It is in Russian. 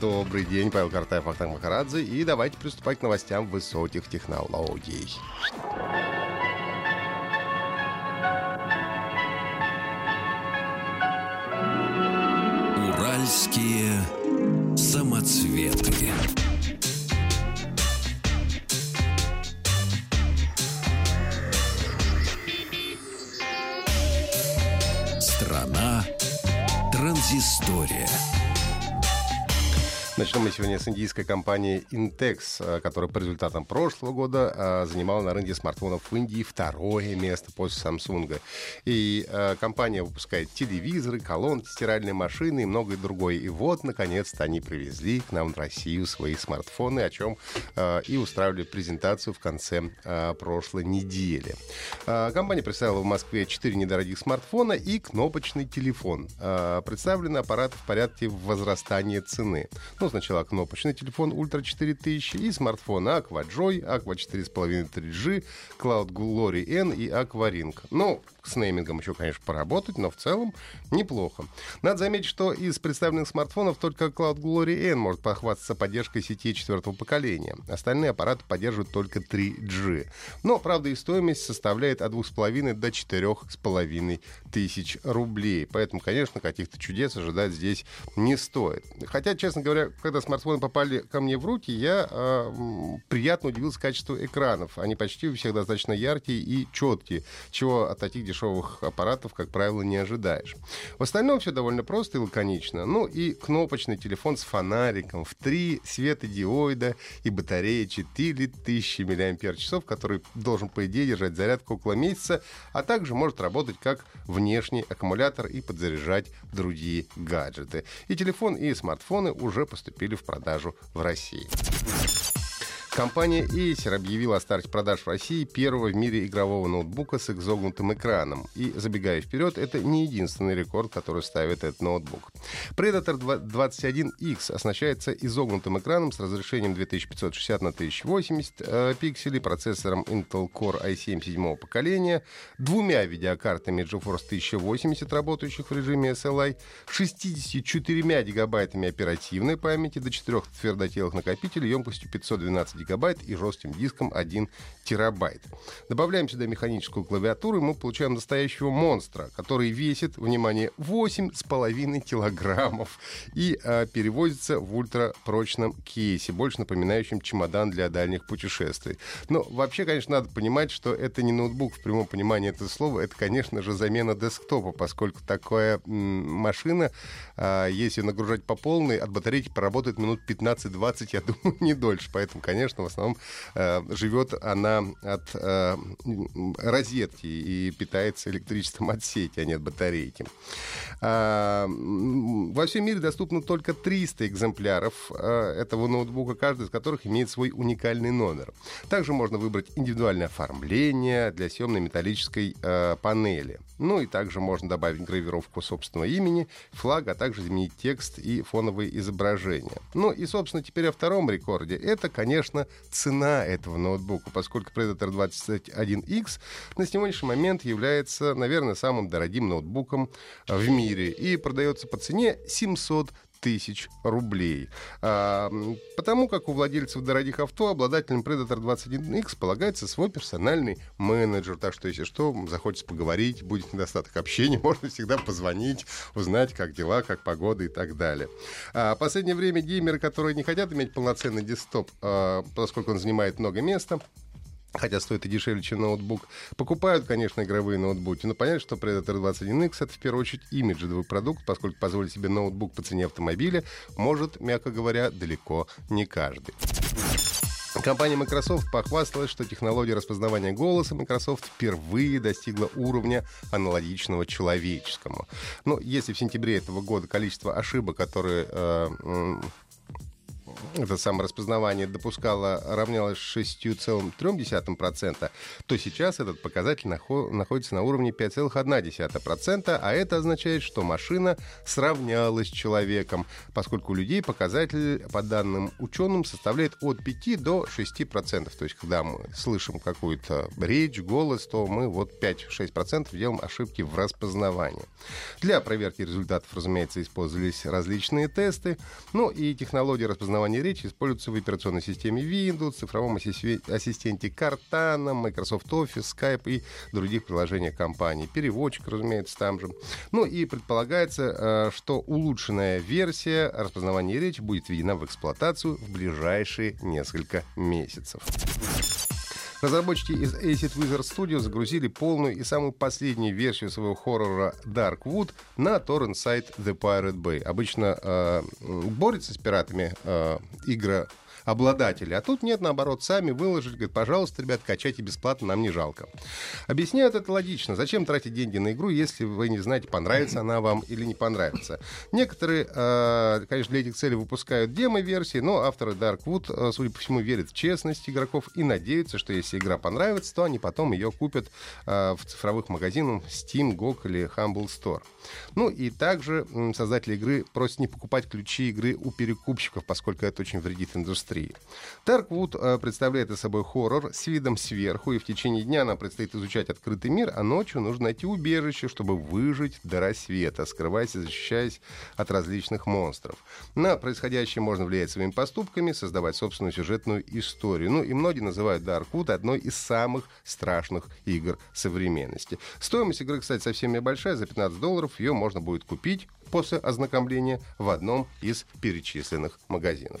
Добрый день, Павел Картаев, Ахтанг Махарадзе. И давайте приступать к новостям высоких технологий. Уральские самоцветы. Страна транзистория. Начнем мы сегодня с индийской компании Intex, э, которая по результатам прошлого года э, занимала на рынке смартфонов в Индии второе место после Samsung. И э, компания выпускает телевизоры, колонки, стиральные машины и многое другое. И вот, наконец-то, они привезли к нам в Россию свои смартфоны, о чем и устраивали презентацию в конце прошлой недели. Компания представила в Москве 4 недорогих смартфона и кнопочный телефон. Представлены аппараты в порядке возрастания цены. Ну, сначала кнопочный телефон Ultra 4000 и смартфон Aqua Joy, Aqua 4.5 3G, Cloud Glory N и Aqua Ring. Ну, с неймингом еще, конечно, поработать, но в целом неплохо. Надо заметить, что из представленных смартфонов только Cloud Glory N может похвастаться поддержкой сети четвертого поколения. Остальные аппараты поддерживают только 3G. Но, правда, и стоимость составляет от 2,5 до 4,5 тысяч рублей. Поэтому, конечно, каких-то чудес ожидать здесь не стоит. Хотя, честно говоря, когда смартфоны попали ко мне в руки, я э, приятно удивился качеству экранов. Они почти у всех достаточно яркие и четкие, чего от таких дешевых аппаратов, как правило, не ожидаешь. В остальном все довольно просто и лаконично. Ну и кнопочный телефон с фонариком в три светодиоида и батарея 4000 мАч, который должен, по идее, держать зарядку около месяца, а также может работать как внешний аккумулятор и подзаряжать другие гаджеты. И телефон, и смартфоны уже поступили в продажу в России. Компания Acer объявила о старте продаж в России первого в мире игрового ноутбука с изогнутым экраном. И, забегая вперед, это не единственный рекорд, который ставит этот ноутбук. Predator 21X оснащается изогнутым экраном с разрешением 2560 на 1080 э, пикселей, процессором Intel Core i7 седьмого поколения, двумя видеокартами GeForce 1080, работающих в режиме SLI, 64 гигабайтами оперативной памяти до 4 твердотелых накопителей емкостью 512 гигабайт и жестким диском 1 терабайт. Добавляем сюда механическую клавиатуру, и мы получаем настоящего монстра, который весит, внимание, 8,5 килограммов и э, перевозится в ультрапрочном кейсе, больше напоминающем чемодан для дальних путешествий. Но вообще, конечно, надо понимать, что это не ноутбук в прямом понимании этого слова, это, конечно же, замена десктопа, поскольку такая м- машина, э, если нагружать по полной, от батарейки поработает минут 15-20, я думаю, не дольше. Поэтому, конечно, конечно, в основном э, живет она от э, розетки и питается электричеством от сети, а не от батарейки. А, во всем мире доступно только 300 экземпляров э, этого ноутбука, каждый из которых имеет свой уникальный номер. Также можно выбрать индивидуальное оформление для съемной металлической э, панели. Ну и также можно добавить гравировку собственного имени, флаг, а также изменить текст и фоновые изображения. Ну и, собственно, теперь о втором рекорде. Это, конечно, цена этого ноутбука, поскольку Predator 21X на сегодняшний момент является, наверное, самым дорогим ноутбуком в мире и продается по цене 700 тысяч рублей. А, потому как у владельцев дорогих авто обладателям Predator 21X полагается свой персональный менеджер. Так что, если что, захочется поговорить, будет недостаток общения, можно всегда позвонить, узнать, как дела, как погода и так далее. А, последнее время геймеры, которые не хотят иметь полноценный десктоп, а, поскольку он занимает много места, хотя стоит и дешевле, чем ноутбук. Покупают, конечно, игровые ноутбуки, но понятно, что Predator 21X — это в первую очередь имиджевый продукт, поскольку позволить себе ноутбук по цене автомобиля может, мягко говоря, далеко не каждый. Компания Microsoft похвасталась, что технология распознавания голоса Microsoft впервые достигла уровня аналогичного человеческому. Но если в сентябре этого года количество ошибок, которые э, это самое распознавание допускало, равнялось 6,3%, то сейчас этот показатель находится на уровне 5,1%, а это означает, что машина сравнялась с человеком, поскольку у людей показатель, по данным ученым, составляет от 5 до 6%. То есть, когда мы слышим какую-то речь, голос, то мы вот 5-6% делаем ошибки в распознавании. Для проверки результатов, разумеется, использовались различные тесты, ну и технология распознавания речи используется в операционной системе Windows, цифровом ассистенте Cortana, Microsoft Office, Skype и других приложениях компании. Переводчик, разумеется, там же. Ну и предполагается, э, что улучшенная версия распознавания речи будет введена в эксплуатацию в ближайшие несколько месяцев. Разработчики из Acid Wizard Studio загрузили полную и самую последнюю версию своего хоррора Darkwood на торрент-сайт The Pirate Bay. Обычно э, борется с пиратами э, игра обладатели. А тут нет, наоборот, сами выложили, говорят, пожалуйста, ребят, качайте бесплатно, нам не жалко. Объясняют это логично. Зачем тратить деньги на игру, если вы не знаете, понравится она вам или не понравится. Некоторые, э, конечно, для этих целей выпускают демо-версии, но авторы Darkwood, э, судя по всему, верят в честность игроков и надеются, что если игра понравится, то они потом ее купят э, в цифровых магазинах Steam, GOG или Humble Store. Ну и также создатели игры просят не покупать ключи игры у перекупщиков, поскольку это очень вредит индустрии. Darkwood э, представляет собой хоррор с видом сверху, и в течение дня нам предстоит изучать открытый мир, а ночью нужно найти убежище, чтобы выжить до рассвета, скрываясь и защищаясь от различных монстров. На происходящее можно влиять своими поступками, создавать собственную сюжетную историю. Ну и многие называют Darkwood одной из самых страшных игр современности. Стоимость игры, кстати, совсем небольшая, за 15 долларов долларов ее можно будет купить после ознакомления в одном из перечисленных магазинов.